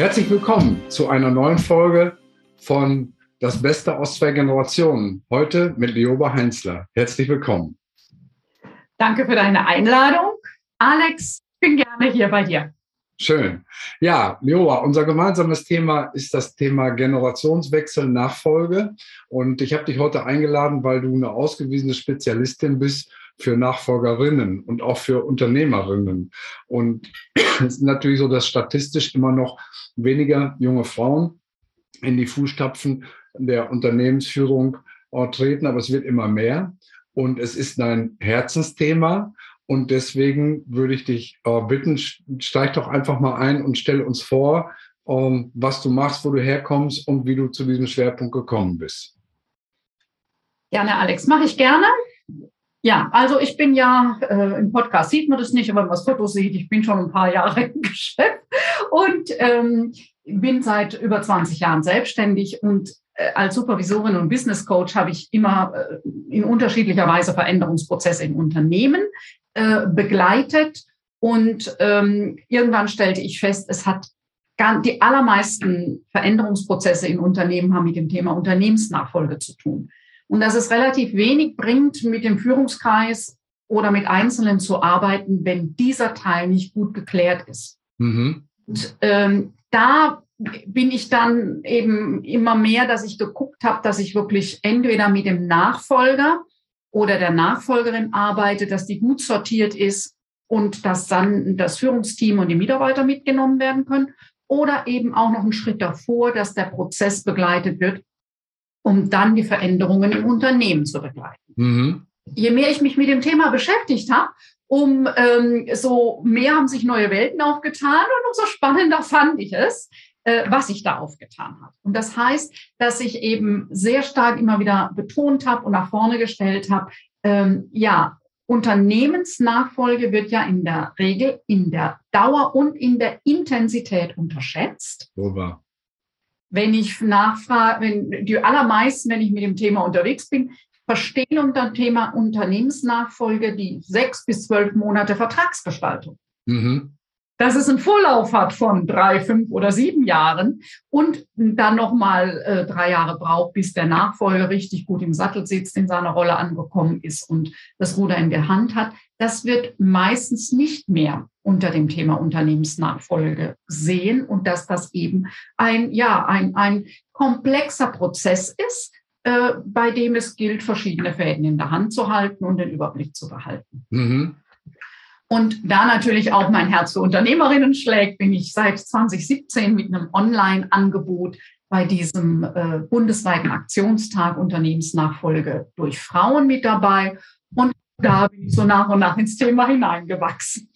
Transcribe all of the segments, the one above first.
Herzlich willkommen zu einer neuen Folge von Das Beste aus zwei Generationen. Heute mit Leoba Heinzler. Herzlich willkommen. Danke für deine Einladung. Alex, ich bin gerne hier bei dir. Schön. Ja, Leoba, unser gemeinsames Thema ist das Thema Generationswechsel, Nachfolge. Und ich habe dich heute eingeladen, weil du eine ausgewiesene Spezialistin bist für Nachfolgerinnen und auch für Unternehmerinnen. Und es ist natürlich so, dass statistisch immer noch weniger junge Frauen in die Fußstapfen der Unternehmensführung treten, aber es wird immer mehr. Und es ist ein Herzensthema. Und deswegen würde ich dich äh, bitten, steig doch einfach mal ein und stell uns vor, ähm, was du machst, wo du herkommst und wie du zu diesem Schwerpunkt gekommen bist. Gerne, Alex, mache ich gerne. Ja, also ich bin ja, äh, im Podcast sieht man das nicht, aber wenn man das Foto sieht, ich bin schon ein paar Jahre im Geschäft und ähm, bin seit über 20 Jahren selbstständig und äh, als Supervisorin und Business Coach habe ich immer äh, in unterschiedlicher Weise Veränderungsprozesse in Unternehmen äh, begleitet und ähm, irgendwann stellte ich fest, es hat die allermeisten Veränderungsprozesse in Unternehmen haben mit dem Thema Unternehmensnachfolge zu tun und dass es relativ wenig bringt, mit dem Führungskreis oder mit Einzelnen zu arbeiten, wenn dieser Teil nicht gut geklärt ist. Mhm. Und ähm, da bin ich dann eben immer mehr, dass ich geguckt habe, dass ich wirklich entweder mit dem Nachfolger oder der Nachfolgerin arbeite, dass die gut sortiert ist und dass dann das Führungsteam und die Mitarbeiter mitgenommen werden können. Oder eben auch noch einen Schritt davor, dass der Prozess begleitet wird, um dann die Veränderungen im Unternehmen zu begleiten. Mhm. Je mehr ich mich mit dem Thema beschäftigt habe, um ähm, so mehr haben sich neue Welten aufgetan und umso spannender fand ich es, was sich da aufgetan hat. Und das heißt, dass ich eben sehr stark immer wieder betont habe und nach vorne gestellt habe, ähm, ja, Unternehmensnachfolge wird ja in der Regel in der Dauer und in der Intensität unterschätzt. Super wenn ich nachfrage, wenn die allermeisten, wenn ich mit dem Thema unterwegs bin, verstehen unter dem Thema Unternehmensnachfolge die sechs bis zwölf Monate Vertragsgestaltung. Mhm dass es einen Vorlauf hat von drei, fünf oder sieben Jahren und dann nochmal äh, drei Jahre braucht, bis der Nachfolger richtig gut im Sattel sitzt, in seiner Rolle angekommen ist und das Ruder in der Hand hat. Das wird meistens nicht mehr unter dem Thema Unternehmensnachfolge sehen und dass das eben ein, ja, ein, ein komplexer Prozess ist, äh, bei dem es gilt, verschiedene Fäden in der Hand zu halten und den Überblick zu behalten. Mhm. Und da natürlich auch mein Herz für Unternehmerinnen schlägt, bin ich seit 2017 mit einem Online-Angebot bei diesem äh, bundesweiten Aktionstag Unternehmensnachfolge durch Frauen mit dabei. Und da bin ich so nach und nach ins Thema hineingewachsen.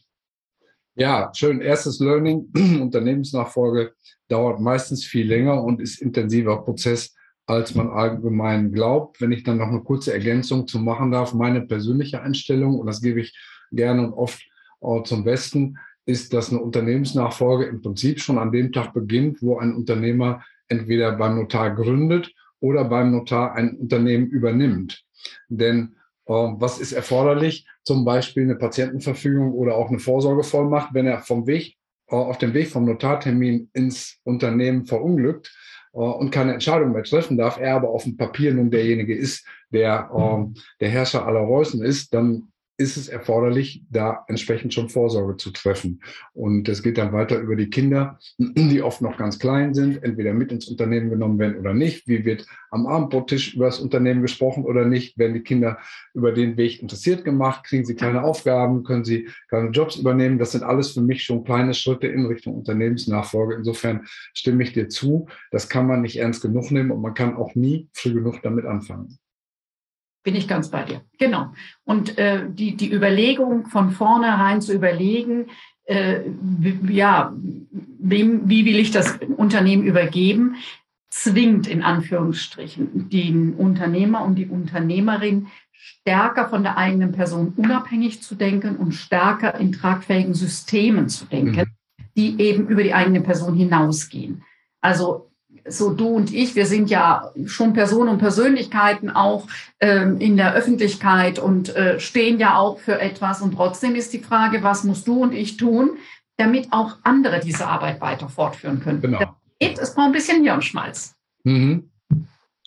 Ja, schön. Erstes Learning. Unternehmensnachfolge dauert meistens viel länger und ist intensiver Prozess, als man allgemein glaubt. Wenn ich dann noch eine kurze Ergänzung zu machen darf, meine persönliche Einstellung, und das gebe ich gerne und oft zum Besten, ist, dass eine Unternehmensnachfolge im Prinzip schon an dem Tag beginnt, wo ein Unternehmer entweder beim Notar gründet oder beim Notar ein Unternehmen übernimmt. Denn äh, was ist erforderlich? Zum Beispiel eine Patientenverfügung oder auch eine Vorsorgevollmacht, wenn er vom Weg, äh, auf dem Weg vom Notartermin ins Unternehmen verunglückt und keine Entscheidung mehr treffen darf, er aber auf dem Papier nun derjenige ist, der äh, der Herrscher aller Reußen ist, dann ist es erforderlich, da entsprechend schon Vorsorge zu treffen. Und es geht dann weiter über die Kinder, die oft noch ganz klein sind, entweder mit ins Unternehmen genommen werden oder nicht. Wie wird am Abendbrottisch über das Unternehmen gesprochen oder nicht? Werden die Kinder über den Weg interessiert gemacht? Kriegen sie kleine Aufgaben? Können sie kleine Jobs übernehmen? Das sind alles für mich schon kleine Schritte in Richtung Unternehmensnachfolge. Insofern stimme ich dir zu. Das kann man nicht ernst genug nehmen und man kann auch nie früh genug damit anfangen. Bin ich ganz bei dir. Genau. Und äh, die, die Überlegung von vornherein zu überlegen, äh, ja, wem, wie will ich das Unternehmen übergeben, zwingt in Anführungsstrichen den Unternehmer und die Unternehmerin stärker von der eigenen Person unabhängig zu denken und stärker in tragfähigen Systemen zu denken, mhm. die eben über die eigene Person hinausgehen. Also so du und ich, wir sind ja schon Personen und Persönlichkeiten auch ähm, in der Öffentlichkeit und äh, stehen ja auch für etwas. Und trotzdem ist die Frage, was musst du und ich tun, damit auch andere diese Arbeit weiter fortführen können. Genau. Das geht, es braucht ein bisschen Hirnschmalz. Mhm.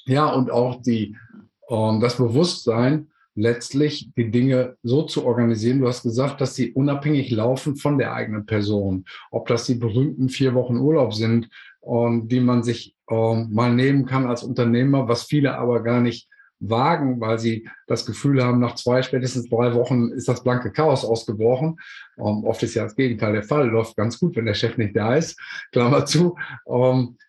Ja, und auch die, ähm, das Bewusstsein, letztlich die Dinge so zu organisieren. Du hast gesagt, dass sie unabhängig laufen von der eigenen Person. Ob das die berühmten vier Wochen Urlaub sind, ähm, die man sich ähm, mal nehmen kann als Unternehmer, was viele aber gar nicht wagen, weil sie das Gefühl haben, nach zwei, spätestens drei Wochen ist das blanke Chaos ausgebrochen. Ähm, oft ist ja das Gegenteil der Fall, läuft ganz gut, wenn der Chef nicht da ist, Klammer zu.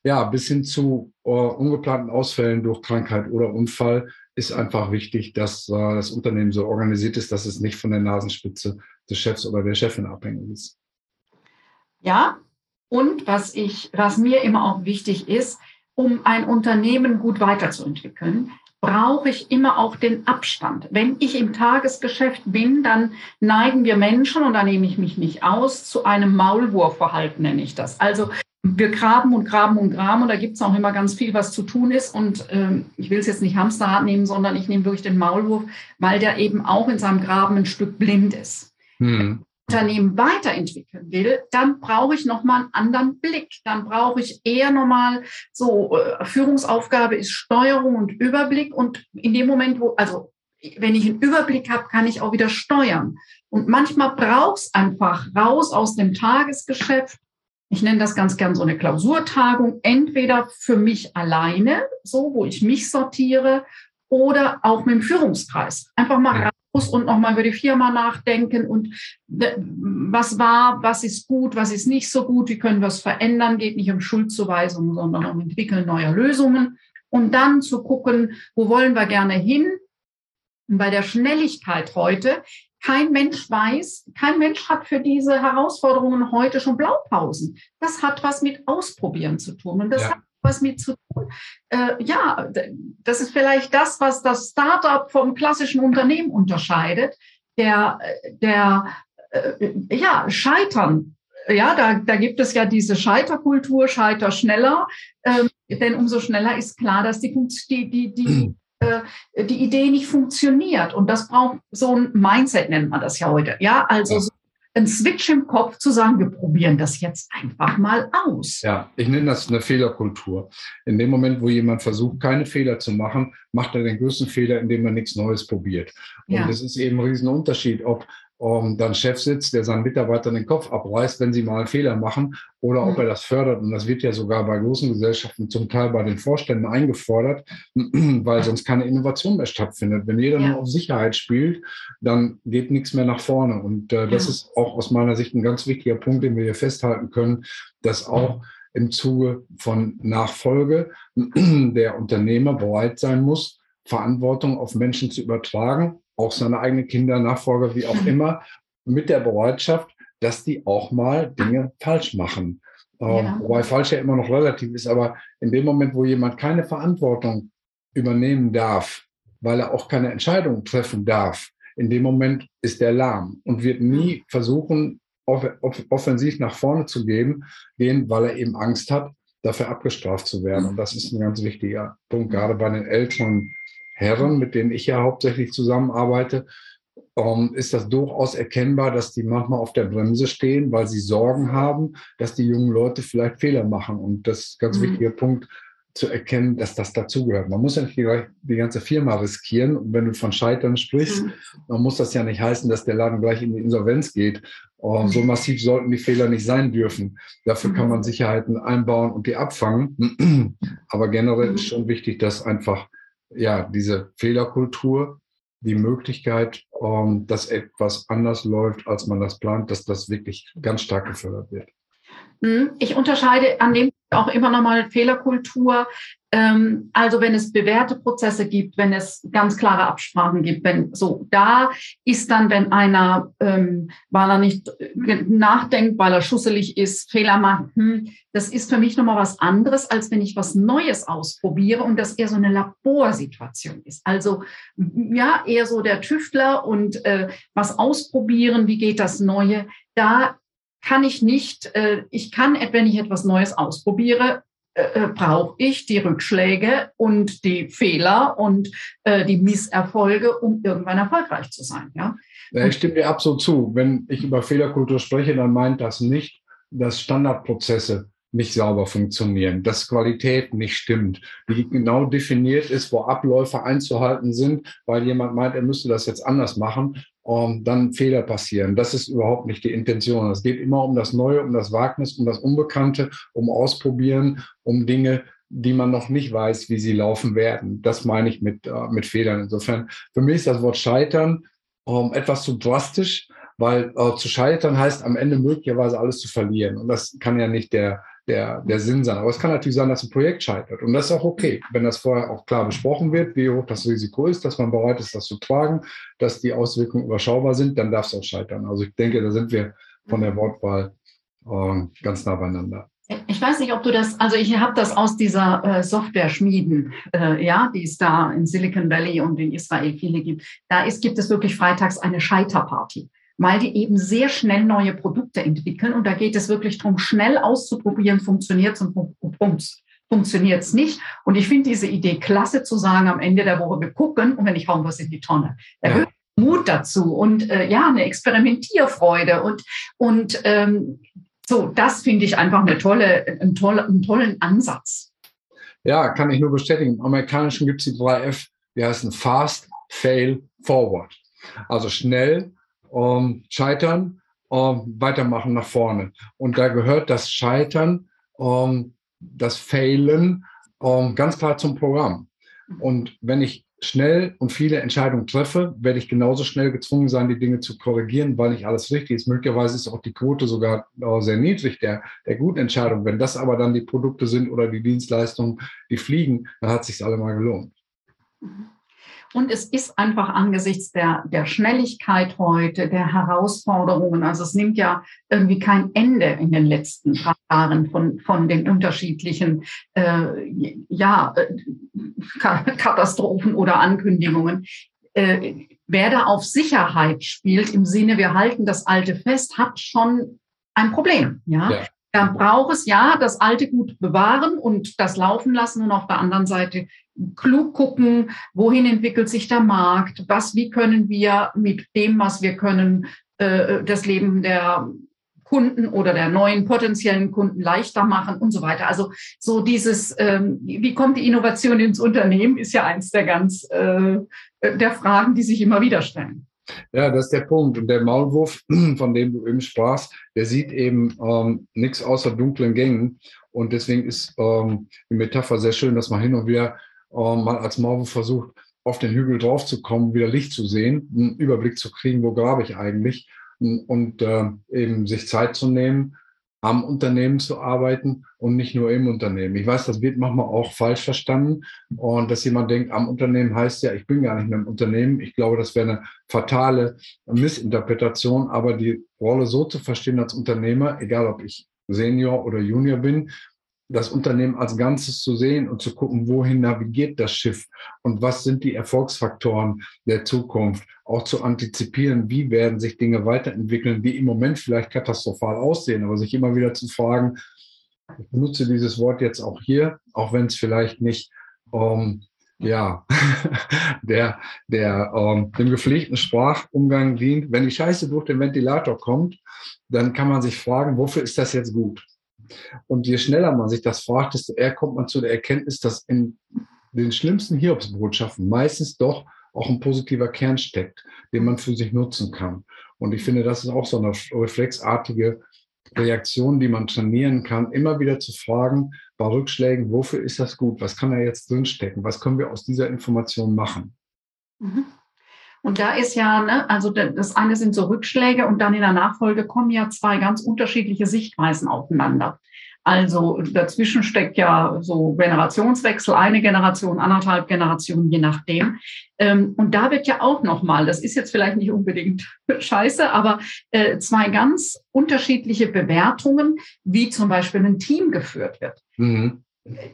Ja, bis hin zu äh, ungeplanten Ausfällen durch Krankheit oder Unfall ist einfach wichtig, dass äh, das Unternehmen so organisiert ist, dass es nicht von der Nasenspitze des Chefs oder der Chefin abhängig ist. Ja, und was ich, was mir immer auch wichtig ist, um ein Unternehmen gut weiterzuentwickeln, brauche ich immer auch den Abstand. Wenn ich im Tagesgeschäft bin, dann neigen wir Menschen, und da nehme ich mich nicht aus, zu einem Maulwurfverhalten, nenne ich das. Also wir graben und graben und graben und da gibt es auch immer ganz viel, was zu tun ist. Und ähm, ich will es jetzt nicht Hamsterrad nehmen, sondern ich nehme wirklich den Maulwurf, weil der eben auch in seinem Graben ein Stück blind ist. Hm. Unternehmen weiterentwickeln will, dann brauche ich nochmal einen anderen Blick. Dann brauche ich eher nochmal so, äh, Führungsaufgabe ist Steuerung und Überblick. Und in dem Moment, wo, also wenn ich einen Überblick habe, kann ich auch wieder steuern. Und manchmal braucht es einfach raus aus dem Tagesgeschäft. Ich nenne das ganz gern so eine Klausurtagung, entweder für mich alleine, so, wo ich mich sortiere, oder auch mit dem Führungskreis. Einfach mal raus und nochmal über die Firma nachdenken und was war, was ist gut, was ist nicht so gut, wie können wir es verändern, geht nicht um Schuldzuweisungen, sondern um Entwickeln neuer Lösungen und dann zu gucken, wo wollen wir gerne hin. Und bei der Schnelligkeit heute, kein Mensch weiß, kein Mensch hat für diese Herausforderungen heute schon Blaupausen. Das hat was mit Ausprobieren zu tun und das ja. hat was mit zu tun. Äh, ja, das ist vielleicht das, was das Startup vom klassischen Unternehmen unterscheidet. Der, der äh, ja, Scheitern. Ja, da, da gibt es ja diese Scheiterkultur, Scheiter schneller. Ähm, denn umso schneller ist klar, dass die, die, die, die, äh, die Idee nicht funktioniert. Und das braucht so ein Mindset, nennt man das ja heute. Ja, also ja. So ein Switch im Kopf zu sagen, wir probieren das jetzt einfach mal aus. Ja, ich nenne das eine Fehlerkultur. In dem Moment, wo jemand versucht, keine Fehler zu machen, macht er den größten Fehler, indem er nichts Neues probiert. Und ja. das ist eben ein Riesenunterschied, ob um, dann Chef sitzt, der seinen Mitarbeitern den Kopf abreißt, wenn sie mal einen Fehler machen, oder ob mhm. er das fördert. Und das wird ja sogar bei großen Gesellschaften zum Teil bei den Vorständen eingefordert, weil sonst keine Innovation mehr stattfindet. Wenn jeder ja. nur auf Sicherheit spielt, dann geht nichts mehr nach vorne. Und äh, das ja. ist auch aus meiner Sicht ein ganz wichtiger Punkt, den wir hier festhalten können, dass auch im Zuge von Nachfolge der Unternehmer bereit sein muss, Verantwortung auf Menschen zu übertragen auch seine eigenen Kinder, Nachfolger, wie auch immer, mit der Bereitschaft, dass die auch mal Dinge falsch machen. Ähm, ja. wobei falsch ja immer noch relativ ist, aber in dem Moment, wo jemand keine Verantwortung übernehmen darf, weil er auch keine Entscheidung treffen darf, in dem Moment ist er lahm und wird nie versuchen, off off offensiv nach vorne zu gehen, gehen, weil er eben Angst hat, dafür abgestraft zu werden. Und das ist ein ganz wichtiger Punkt, gerade bei den älteren Herren, mit denen ich ja hauptsächlich zusammenarbeite, ähm, ist das durchaus erkennbar, dass die manchmal auf der Bremse stehen, weil sie Sorgen haben, dass die jungen Leute vielleicht Fehler machen. Und das ist ein ganz mhm. wichtiger Punkt, zu erkennen, dass das dazugehört. Man muss ja nicht die, die, ganze Firma riskieren. Und wenn du von Scheitern sprichst, mhm. dann muss das ja nicht heißen, dass der Laden gleich in die Insolvenz geht. Mhm. So massiv sollten die Fehler nicht sein dürfen. Dafür kann mhm. man Sicherheiten einbauen und die abfangen. Aber generell ist schon wichtig, dass einfach ja, diese Fehlerkultur, die Möglichkeit, ähm, dass etwas anders läuft, als man das plant, dass das wirklich ganz stark gefördert wird. Hm, ich unterscheide an dem auch immer nochmal Fehlerkultur. Ähm, also wenn es bewährte Prozesse gibt, wenn es ganz klare Absprachen gibt, wenn so da ist dann, wenn einer, ähm, weil er nicht äh, nachdenkt, weil er schusselig ist, Fehler macht, hm, das ist für mich nochmal was anderes, als wenn ich was Neues ausprobiere und das eher so eine Laborsituation ist. Also ja, eher so der Tüftler und äh, was ausprobieren, wie geht das Neue. Da kann ich nicht, äh, ich kann, wenn ich etwas Neues ausprobiere, äh, brauche ich die Rückschläge und die Fehler und äh, die Misserfolge, um irgendwann erfolgreich zu sein. Ja ich stimme dir absolut zu. Wenn ich über Fehlerkultur spreche, dann meint das nicht, dass Standardprozesse nicht sauber funktionieren, dass Qualität nicht stimmt, wie genau definiert ist, wo Abläufe einzuhalten sind, weil jemand meint, er müsste das jetzt anders machen, um, dann Fehler passieren. Das ist überhaupt nicht die Intention. Es geht immer um das Neue, um das Wagnis, um das Unbekannte, um Ausprobieren, um Dinge, die man noch nicht weiß, wie sie laufen werden. Das meine ich mit, äh, mit Fehlern. Insofern, für mich ist das Wort Scheitern um, etwas zu drastisch, weil äh, zu scheitern heißt am Ende möglicherweise alles zu verlieren. Und das kann ja nicht der, der, der Sinn sein. Aber es kann natürlich sein, dass ein Projekt scheitert. Und das ist auch okay, wenn das vorher auch klar besprochen wird, wie hoch das Risiko ist, dass man bereit ist, das zu tragen, dass die Auswirkungen überschaubar sind, dann darf es auch scheitern. Also ich denke, da sind wir von der Wortwahl äh, ganz nah beieinander. Ich weiß nicht, ob du das, also ich habe das aus dieser äh, Software-Schmieden, äh, ja, die es da in Silicon Valley und in Israel viele gibt. Da ist, gibt es wirklich freitags eine Scheiterparty weil die eben sehr schnell neue Produkte entwickeln. Und da geht es wirklich darum, schnell auszuprobieren, funktioniert es und funktioniert es nicht. Und ich finde diese Idee klasse zu sagen, am Ende der Woche, wir gucken und wenn ich hauen was in die Tonne. Erhöht ja. Mut dazu und äh, ja, eine Experimentierfreude und, und ähm, so, das finde ich einfach eine tolle, einen, tolle, einen tollen Ansatz. Ja, kann ich nur bestätigen. Im Amerikanischen gibt es die drei F, die heißen Fast, Fail, Forward. Also schnell, ähm, scheitern, ähm, weitermachen nach vorne. Und da gehört das Scheitern, ähm, das Failen ähm, ganz klar zum Programm. Und wenn ich schnell und viele Entscheidungen treffe, werde ich genauso schnell gezwungen sein, die Dinge zu korrigieren, weil nicht alles richtig ist. Möglicherweise ist auch die Quote sogar äh, sehr niedrig der, der guten Entscheidung. Wenn das aber dann die Produkte sind oder die Dienstleistungen, die fliegen, dann hat es sich allemal gelohnt. Mhm. Und es ist einfach angesichts der, der Schnelligkeit heute, der Herausforderungen, also es nimmt ja irgendwie kein Ende in den letzten Jahren von, von den unterschiedlichen äh, ja, äh, Katastrophen oder Ankündigungen. Äh, wer da auf Sicherheit spielt, im Sinne, wir halten das Alte fest, hat schon ein Problem. Ja? ja. Da braucht es ja das Alte gut bewahren und das laufen lassen und auf der anderen Seite klug gucken, wohin entwickelt sich der Markt, was, wie können wir mit dem, was wir können, äh, das Leben der Kunden oder der neuen potenziellen Kunden leichter machen und so weiter. Also so dieses, ähm, wie kommt die Innovation ins Unternehmen, ist ja eins der ganz äh, der Fragen, die sich immer wieder stellen. Ja, das ist der Punkt. Und der Maulwurf, von dem du eben sprachst, der sieht eben ähm, nichts außer dunklen Gängen. Und deswegen ist ähm, die Metapher sehr schön, dass man hin und wieder ähm, mal als Maulwurf versucht, auf den Hügel draufzukommen, wieder Licht zu sehen, einen Überblick zu kriegen, wo grabe ich eigentlich und äh, eben sich Zeit zu nehmen, am Unternehmen zu arbeiten und nicht nur im Unternehmen. Ich weiß, das wird manchmal auch falsch verstanden und dass jemand denkt, am Unternehmen heißt ja, ich bin gar nicht mehr im Unternehmen. Ich glaube, das wäre eine fatale Missinterpretation, aber die Rolle so zu verstehen als Unternehmer, egal ob ich Senior oder Junior bin, das Unternehmen als Ganzes zu sehen und zu gucken, wohin navigiert das Schiff und was sind die Erfolgsfaktoren der Zukunft, auch zu antizipieren, wie werden sich Dinge weiterentwickeln, die im Moment vielleicht katastrophal aussehen, aber sich immer wieder zu fragen, ich benutze dieses Wort jetzt auch hier, auch wenn es vielleicht nicht ähm, ja, der, der ähm, dem gepflegten Sprachumgang dient. Wenn die Scheiße durch den Ventilator kommt, dann kann man sich fragen, wofür ist das jetzt gut? Und je schneller man sich das fragt, desto eher kommt man zu der Erkenntnis, dass in den schlimmsten Hiobsbotschaften meistens doch auch ein positiver Kern steckt, den man für sich nutzen kann. Und ich finde, das ist auch so eine reflexartige Reaktion, die man trainieren kann, immer wieder zu fragen, bei Rückschlägen, wofür ist das gut? Was kann da jetzt drinstecken? Was können wir aus dieser Information machen? Mhm. Und da ist ja, ne, also das eine sind so Rückschläge und dann in der Nachfolge kommen ja zwei ganz unterschiedliche Sichtweisen aufeinander. Also dazwischen steckt ja so Generationswechsel, eine Generation, anderthalb Generationen, je nachdem. Ähm, und da wird ja auch nochmal, das ist jetzt vielleicht nicht unbedingt scheiße, aber äh, zwei ganz unterschiedliche Bewertungen, wie zum Beispiel ein Team geführt wird. Mhm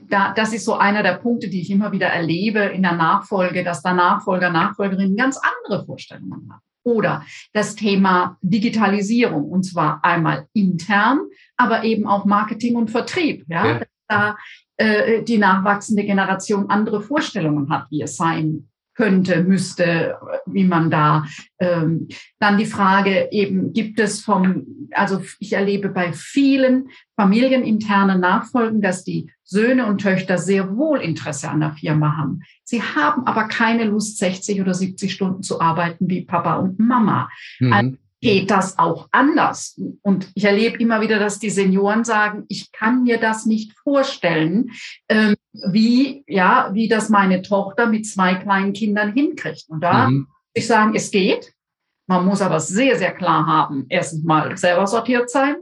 da, das ist so einer der Punkte, die ich immer wieder erlebe in der Nachfolge, dass da Nachfolger, Nachfolgerinnen ganz andere Vorstellungen haben. Oder das Thema Digitalisierung, und zwar einmal intern, aber eben auch Marketing und Vertrieb. Ja? ja. da äh, die nachwachsende Generation andere Vorstellungen hat, wie es sein könnte, müsste, wie man da. Ähm, dann die Frage eben, gibt es vom, also ich erlebe bei vielen familieninternen Nachfolgen, dass die Söhne und Töchter sehr wohl Interesse an der Firma haben. Sie haben aber keine Lust, 60 oder 70 Stunden zu arbeiten wie Papa und Mama. Mhm. Also geht das auch anders. Und ich erlebe immer wieder, dass die Senioren sagen, ich kann mir das nicht vorstellen, ähm, wie, ja, wie das meine Tochter mit zwei kleinen Kindern hinkriegt. Und da mhm. ich sagen, es geht. Man muss aber sehr, sehr klar haben, erstens mal selber sortiert sein.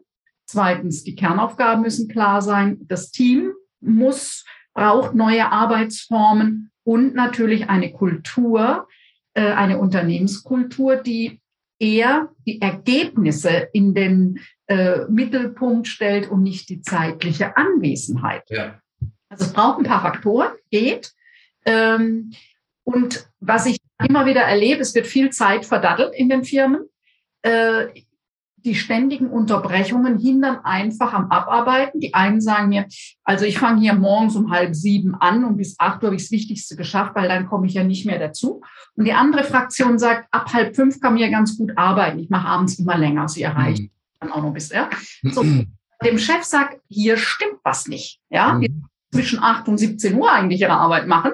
Zweitens, die Kernaufgaben müssen klar sein. Das Team muss, braucht neue Arbeitsformen und natürlich eine Kultur, äh, eine Unternehmenskultur, die eher die Ergebnisse in den äh, Mittelpunkt stellt und nicht die zeitliche Anwesenheit. Ja. Also es braucht ein paar Faktoren, geht. Ähm, und was ich immer wieder erlebe, es wird viel Zeit verdattelt in den Firmen. Äh, die ständigen Unterbrechungen hindern einfach am Abarbeiten. Die einen sagen mir, also ich fange hier morgens um halb sieben an und bis acht Uhr habe ich das Wichtigste geschafft, weil dann komme ich ja nicht mehr dazu. Und die andere Fraktion sagt, ab halb fünf kann mir ganz gut arbeiten. Ich mache abends immer länger. Sie erreichen mhm. dann auch noch bis, ja. So, dem Chef sagt, hier stimmt was nicht. Ja, mhm. zwischen acht und 17 Uhr eigentlich ihre Arbeit machen.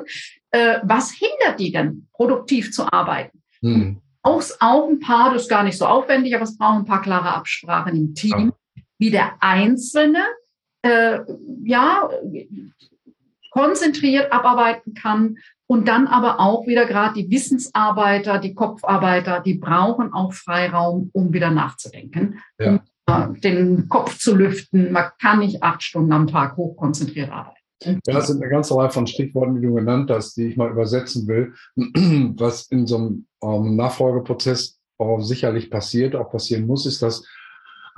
Äh, was hindert die denn, produktiv zu arbeiten? Mhm braucht auch ein paar, das ist gar nicht so aufwendig, aber es braucht ein paar klare Absprachen im Team, wie der Einzelne äh, ja konzentriert abarbeiten kann und dann aber auch wieder gerade die Wissensarbeiter, die Kopfarbeiter, die brauchen auch Freiraum, um wieder nachzudenken, ja. um äh, den Kopf zu lüften. Man kann nicht acht Stunden am Tag hochkonzentriert arbeiten. Ja, das sind eine ganze Reihe von Stichworten, die du genannt hast, die ich mal übersetzen will, was in so einem ähm, Nachfolgeprozess auch sicherlich passiert, auch passieren muss, ist, dass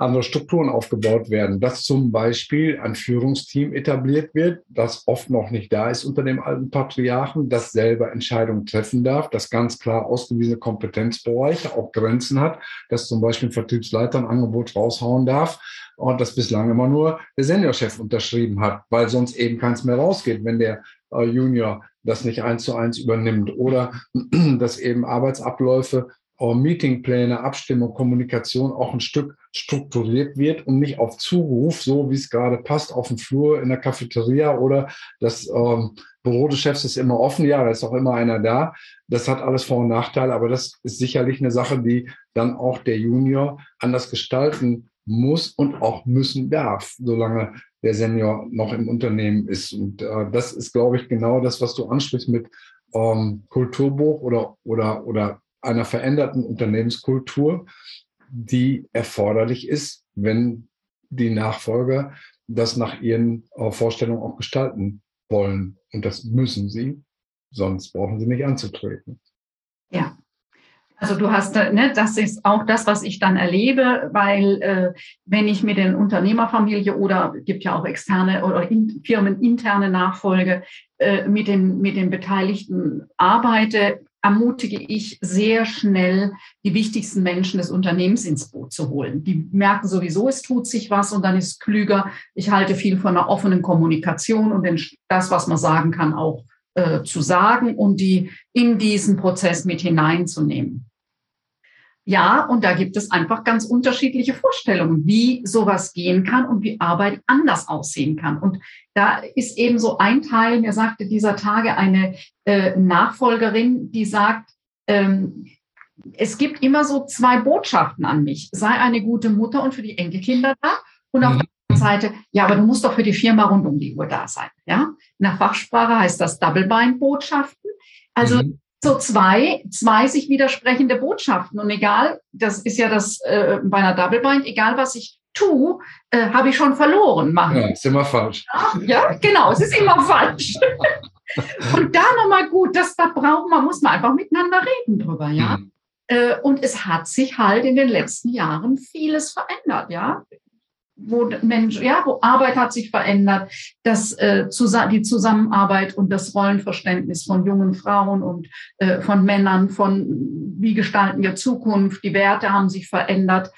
andere Strukturen aufgebaut werden, dass zum Beispiel ein Führungsteam etabliert wird, das oft noch nicht da ist unter dem alten Patriarchen, das selber Entscheidungen treffen darf, das ganz klar ausgewiesene Kompetenzbereiche, auch Grenzen hat, dass zum Beispiel ein Vertriebsleiter ein Angebot raushauen darf und das bislang immer nur der Seniorchef unterschrieben hat, weil sonst eben keins mehr rausgeht, wenn der äh, Junior das nicht eins zu eins übernimmt oder dass eben Arbeitsabläufe Meetingpläne, Abstimmung, Kommunikation auch ein Stück strukturiert wird und nicht auf Zuruf, so wie es gerade passt, auf dem Flur in der Cafeteria oder das ähm, Büro des Chefs ist immer offen, ja, da ist auch immer einer da. Das hat alles Vor- und Nachteile, aber das ist sicherlich eine Sache, die dann auch der Junior anders gestalten muss und auch müssen darf, solange der Senior noch im Unternehmen ist. Und äh, das ist, glaube ich, genau das, was du ansprichst mit ähm, Kulturbuch oder, oder, oder einer veränderten Unternehmenskultur, die erforderlich ist, wenn die Nachfolger das nach ihren äh, Vorstellungen auch gestalten wollen. Und das müssen sie, sonst brauchen sie nicht anzutreten. Ja. Also du hast, äh, ne, das ist auch das, was ich dann erlebe, weil äh, wenn ich mit den Unternehmerfamilie oder gibt ja auch externe oder in, firmeninterne Nachfolge äh, mit den mit den Beteiligten arbeite, ermutige ich sehr schnell, die wichtigsten Menschen des Unternehmens ins Boot zu holen. Die merken sowieso, es tut sich was und dann ist klüger. Ich halte viel von einer offenen Kommunikation und das, was man sagen kann, auch äh, zu sagen und die in diesen Prozess mit hineinzunehmen. Ja, und da gibt es einfach ganz unterschiedliche Vorstellungen, wie sowas gehen kann und wie Arbeit anders aussehen kann. Und da ist eben so ein Teil, mir sagte dieser Tage eine äh, Nachfolgerin, die sagt, ähm, es gibt immer so zwei Botschaften an mich. Sei eine gute Mutter und für die Enkelkinder da. Und auf mhm. der anderen Seite, ja, aber du musst doch für die Firma rund um die Uhr da sein. Ja, in der Fachsprache heißt das Double-Bind-Botschaften. Also mhm so zwei, zwei sich widersprechende Botschaften. Und egal, das ist ja das äh, bei einer Double Bind, egal was ich tue, äh, habe ich schon verloren. Machen. Ja, ist immer falsch. Ja, ja genau, es ist immer falsch. und da nochmal gut, das da braucht man, muss man einfach miteinander reden drüber, ja. Mhm. Äh, und es hat sich halt in den letzten Jahren vieles verändert, ja wo Mensch, ja, wo Arbeit hat sich verändert, dass äh, die Zusammenarbeit und das Rollenverständnis von jungen Frauen und äh, von Männern, von wie gestalten wir Zukunft, die Werte haben sich verändert.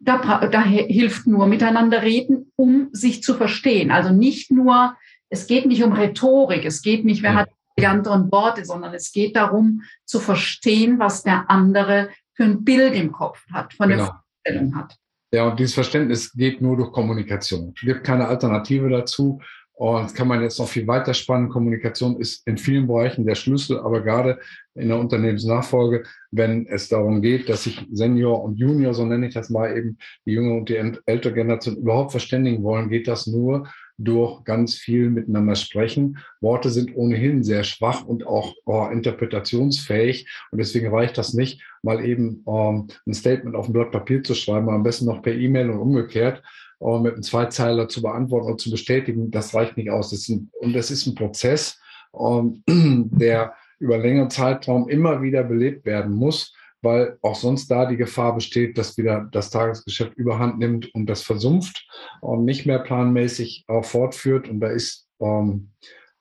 da, da hilft nur miteinander reden, um sich zu verstehen. Also nicht nur, es geht nicht um Rhetorik, es geht nicht, wer hat die anderen Worte, sondern es geht darum zu verstehen, was der andere für ein Bild im Kopf hat, von genau. der Vorstellung hat. Ja, und dieses Verständnis geht nur durch Kommunikation. Es gibt keine Alternative dazu. Und kann man jetzt noch viel weiter spannen. Kommunikation ist in vielen Bereichen der Schlüssel, aber gerade in der Unternehmensnachfolge, wenn es darum geht, dass sich Senior und Junior, so nenne ich das mal eben, die junge und die ältere Generation überhaupt verständigen wollen, geht das nur durch ganz viel miteinander sprechen. Worte sind ohnehin sehr schwach und auch oh, interpretationsfähig. Und deswegen reicht das nicht, mal eben ähm, ein Statement auf ein Blatt Papier zu schreiben, am besten noch per E-Mail und umgekehrt, äh, mit einem Zweizeiler zu beantworten und zu bestätigen. Das reicht nicht aus. Das ein, und das ist ein Prozess, ähm, der über längeren Zeitraum immer wieder belebt werden muss, weil auch sonst da die Gefahr besteht, dass wieder das Tagesgeschäft überhand nimmt und das versumpft und nicht mehr planmäßig äh, fortführt. Und da ist, ähm,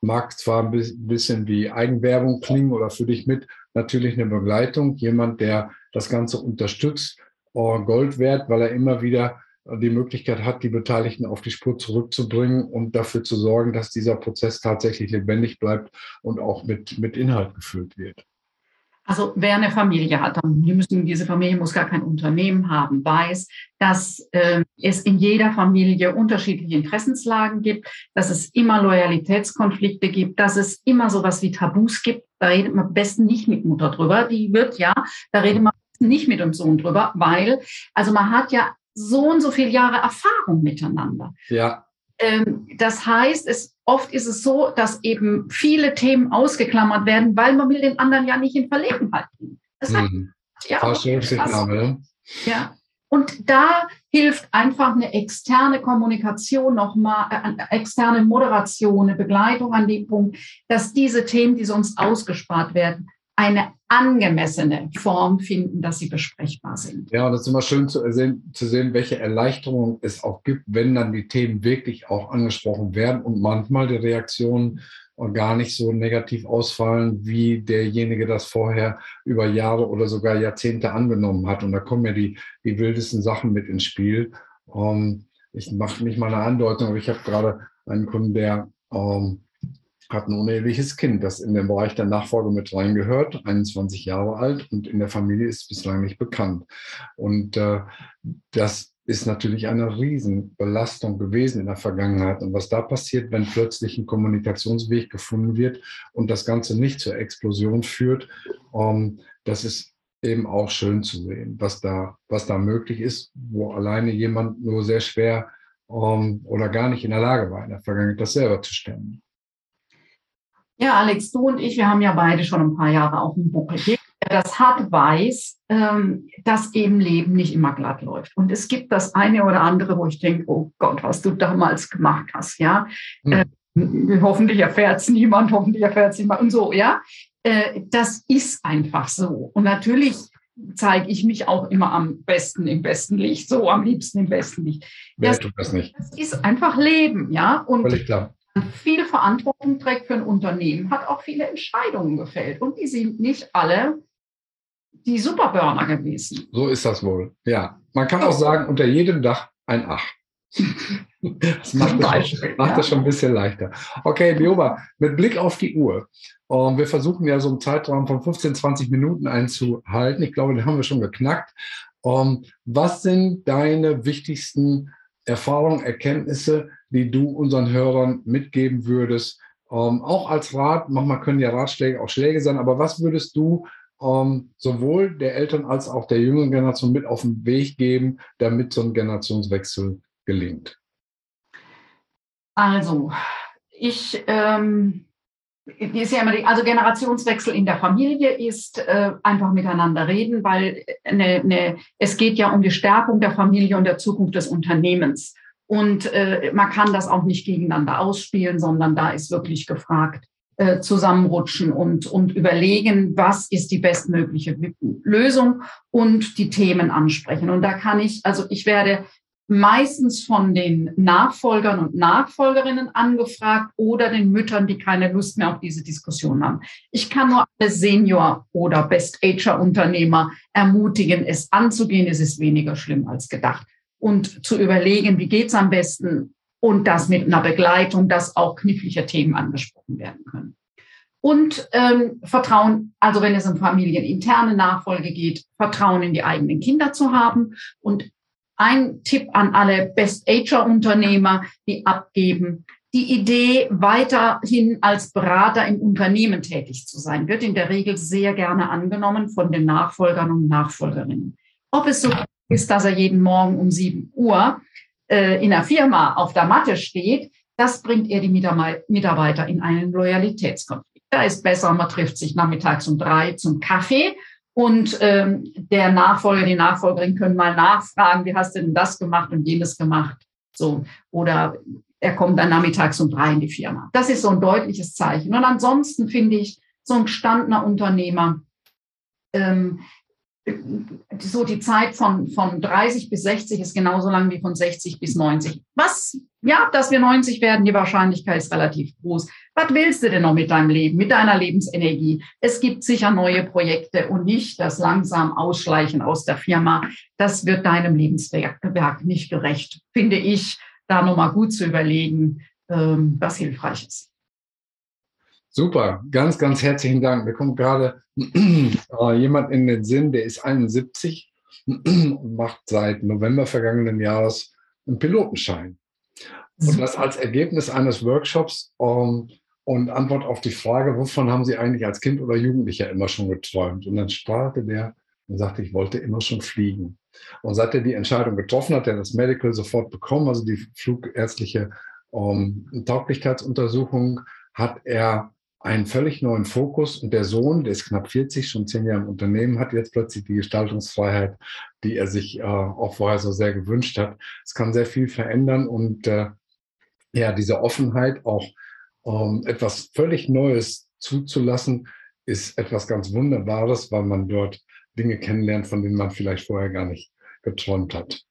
mag zwar ein bisschen wie Eigenwerbung klingen oder für dich mit, natürlich eine Begleitung, jemand, der das Ganze unterstützt, äh, Gold wert, weil er immer wieder die Möglichkeit hat, die Beteiligten auf die Spur zurückzubringen und dafür zu sorgen, dass dieser Prozess tatsächlich lebendig bleibt und auch mit, mit Inhalt gefüllt wird. Also wer eine Familie hat, dann die müssen, diese Familie muss gar kein Unternehmen haben, weiß, dass äh, es in jeder Familie unterschiedliche Interessenslagen gibt, dass es immer Loyalitätskonflikte gibt, dass es immer sowas wie Tabus gibt. Da redet man am besten nicht mit Mutter drüber. Die wird ja, da redet man nicht mit dem Sohn drüber, weil, also man hat ja so und so viele Jahre Erfahrung miteinander. Ja. Ähm, das heißt, es, oft ist es so, dass eben viele Themen ausgeklammert werden, weil man will den anderen ja nicht in Verlegenheit bringen. Das heißt, mhm. ja, Rücksichtnahme. Ja. Und da hilft einfach eine externe Kommunikation nochmal, äh, externe Moderation, eine Begleitung an dem Punkt, dass diese Themen, die sonst ausgespart werden, eine angemessene Form finden, dass sie besprechbar sind. Ja, und das ist immer schön zu sehen, zu sehen, welche Erleichterung es auch gibt, wenn dann die Themen wirklich auch angesprochen werden und manchmal die Reaktionen gar nicht so negativ ausfallen, wie derjenige das vorher über Jahre oder sogar Jahrzehnte angenommen hat. Und da kommen ja die, die wildesten Sachen mit ins Spiel. Ähm, ich mache nicht mal eine Andeutung, aber ich habe gerade einen Kunden, der ähm, hat ein uneheliches Kind, das in den Bereich der Nachfolge mit reingehört, 21 Jahre alt und in der Familie ist bislang nicht bekannt. Und äh, das ist natürlich eine Riesenbelastung gewesen in der Vergangenheit. Und was da passiert, wenn plötzlich ein Kommunikationsweg gefunden wird und das Ganze nicht zur Explosion führt, ähm, das ist eben auch schön zu sehen, was da, was da möglich ist, wo alleine jemand nur sehr schwer ähm, oder gar nicht in der Lage war, in der Vergangenheit das selber zu stemmen. Ja, Alex, du und ich, wir haben ja beide schon ein paar Jahre auf dem Buckel. Wer das hat, weiß, ähm, dass eben Leben nicht immer glatt läuft. Und es gibt das eine oder andere, wo ich denke, oh Gott, was du damals gemacht hast, ja. Mhm. Äh, hoffentlich erfährt es niemand, hoffentlich erfährt es niemand und so, ja. Äh, das ist einfach so. Und natürlich zeige ich mich auch immer am besten im besten Licht, so am liebsten im besten Licht. Wer das, tut das nicht? Das ist einfach Leben, ja. Und Völlig klar viel Verantwortung trägt für ein Unternehmen, hat auch viele Entscheidungen gefällt. Und die sind nicht alle die Superburner gewesen. So ist das wohl. Ja, man kann auch sagen, unter jedem Dach ein Ach. Das macht, das schon, macht das schon ein bisschen leichter. Okay, Bioba, mit Blick auf die Uhr. Und wir versuchen ja so einen Zeitraum von 15, 20 Minuten einzuhalten. Ich glaube, den haben wir schon geknackt. Um, was sind deine wichtigsten Erfahrungen, Erkenntnisse, die du unseren Hörern mitgeben würdest? Ähm, auch als Rat, manchmal können ja Ratschläge auch Schläge sein, aber was würdest du ähm, sowohl der Eltern als auch der jüngeren Generation mit auf den Weg geben, damit so ein Generationswechsel gelingt? Also, ich ähm, ist ja immer die, also Generationswechsel in der Familie ist äh, einfach miteinander reden, weil eine, eine, es geht ja um die Stärkung der Familie und der Zukunft des Unternehmens. Und äh, man kann das auch nicht gegeneinander ausspielen, sondern da ist wirklich gefragt, äh, zusammenrutschen und, und überlegen, was ist die bestmögliche Lösung und die Themen ansprechen. Und da kann ich, also ich werde meistens von den Nachfolgern und Nachfolgerinnen angefragt oder den Müttern, die keine Lust mehr auf diese Diskussion haben. Ich kann nur alle Senior- oder Best-Ager-Unternehmer ermutigen, es anzugehen. Es ist weniger schlimm als gedacht. Und zu überlegen, wie geht's am besten und das mit einer Begleitung, dass auch knifflige Themen angesprochen werden können. Und ähm, Vertrauen, also wenn es um familieninterne Nachfolge geht, Vertrauen in die eigenen Kinder zu haben. Und ein Tipp an alle Best-Ager-Unternehmer, die abgeben, die Idee, weiterhin als Berater im Unternehmen tätig zu sein, wird in der Regel sehr gerne angenommen von den Nachfolgern und Nachfolgerinnen. Ob es so ist, dass er jeden Morgen um 7 Uhr äh, in der Firma auf der Matte steht, das bringt er die Mitarbeiter in einen Loyalitätskonflikt. Da ist besser, man trifft sich nachmittags um drei zum Kaffee und ähm, der Nachfolger, die Nachfolgerin können mal nachfragen, wie hast du denn das gemacht und jenes gemacht? So. Oder er kommt dann nachmittags um drei in die Firma. Das ist so ein deutliches Zeichen. Und ansonsten finde ich, so ein gestandener Unternehmer, ähm, so die Zeit von, von 30 bis 60 ist genauso lang wie von 60 bis 90. Was? Ja, dass wir 90 werden, die Wahrscheinlichkeit ist relativ groß. Was willst du denn noch mit deinem Leben, mit deiner Lebensenergie? Es gibt sicher neue Projekte und nicht das langsam Ausschleichen aus der Firma. Das wird deinem Lebenswerk nicht gerecht, finde ich, da nochmal gut zu überlegen, ähm, was hilfreich ist. Super, ganz, ganz herzlichen Dank. Mir kommt gerade äh, jemand in den Sinn, der ist 71 und macht seit November vergangenen Jahres einen Pilotenschein. Und das als Ergebnis eines Workshops ähm, und Antwort auf die Frage, wovon haben Sie eigentlich als Kind oder Jugendlicher immer schon geträumt? Und dann sprach der und sagte, ich wollte immer schon fliegen. Und seit er die Entscheidung getroffen hat, hat er das Medical sofort bekommen, also die flugärztliche ähm, Tauglichkeitsuntersuchung, hat er einen völlig neuen Fokus und der Sohn, der ist knapp 40, schon zehn Jahre im Unternehmen, hat jetzt plötzlich die Gestaltungsfreiheit, die er sich äh, auch vorher so sehr gewünscht hat. Es kann sehr viel verändern und äh, ja, diese Offenheit auch ähm, etwas völlig Neues zuzulassen, ist etwas ganz Wunderbares, weil man dort Dinge kennenlernt, von denen man vielleicht vorher gar nicht geträumt hat.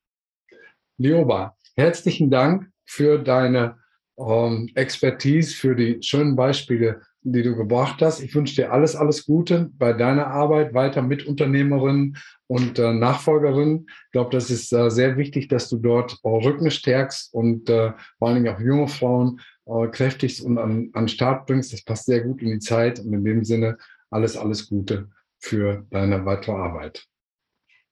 Lioba, herzlichen Dank für deine ähm, Expertise, für die schönen Beispiele, die du gebracht hast. Ich wünsche dir alles, alles Gute bei deiner Arbeit, weiter Mitunternehmerin und äh, Nachfolgerin. Ich glaube, das ist äh, sehr wichtig, dass du dort äh, Rücken stärkst und äh, vor allen Dingen auch junge Frauen äh, kräftigst und an, an Start bringst. Das passt sehr gut in die Zeit und in dem Sinne alles, alles Gute für deine weitere Arbeit.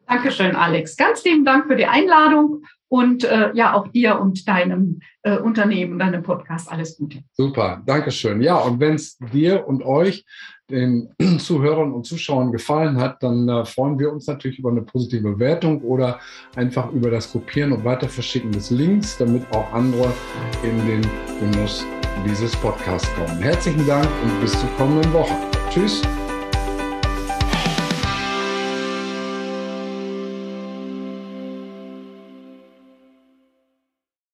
Dankeschön, Alex. Ganz lieben Dank für die Einladung und äh, ja, auch dir und deinem äh, Unternehmen, deinem Podcast alles Gute. Super, Dankeschön. Ja, und wenn es dir und euch, den Zuhörern und Zuschauern gefallen hat, dann äh, freuen wir uns natürlich über eine positive Bewertung oder einfach über das Kopieren und Weiterverschicken des Links, damit auch andere in den Genuss dieses Podcasts kommen. Herzlichen Dank und bis zur kommenden Woche. Tschüss.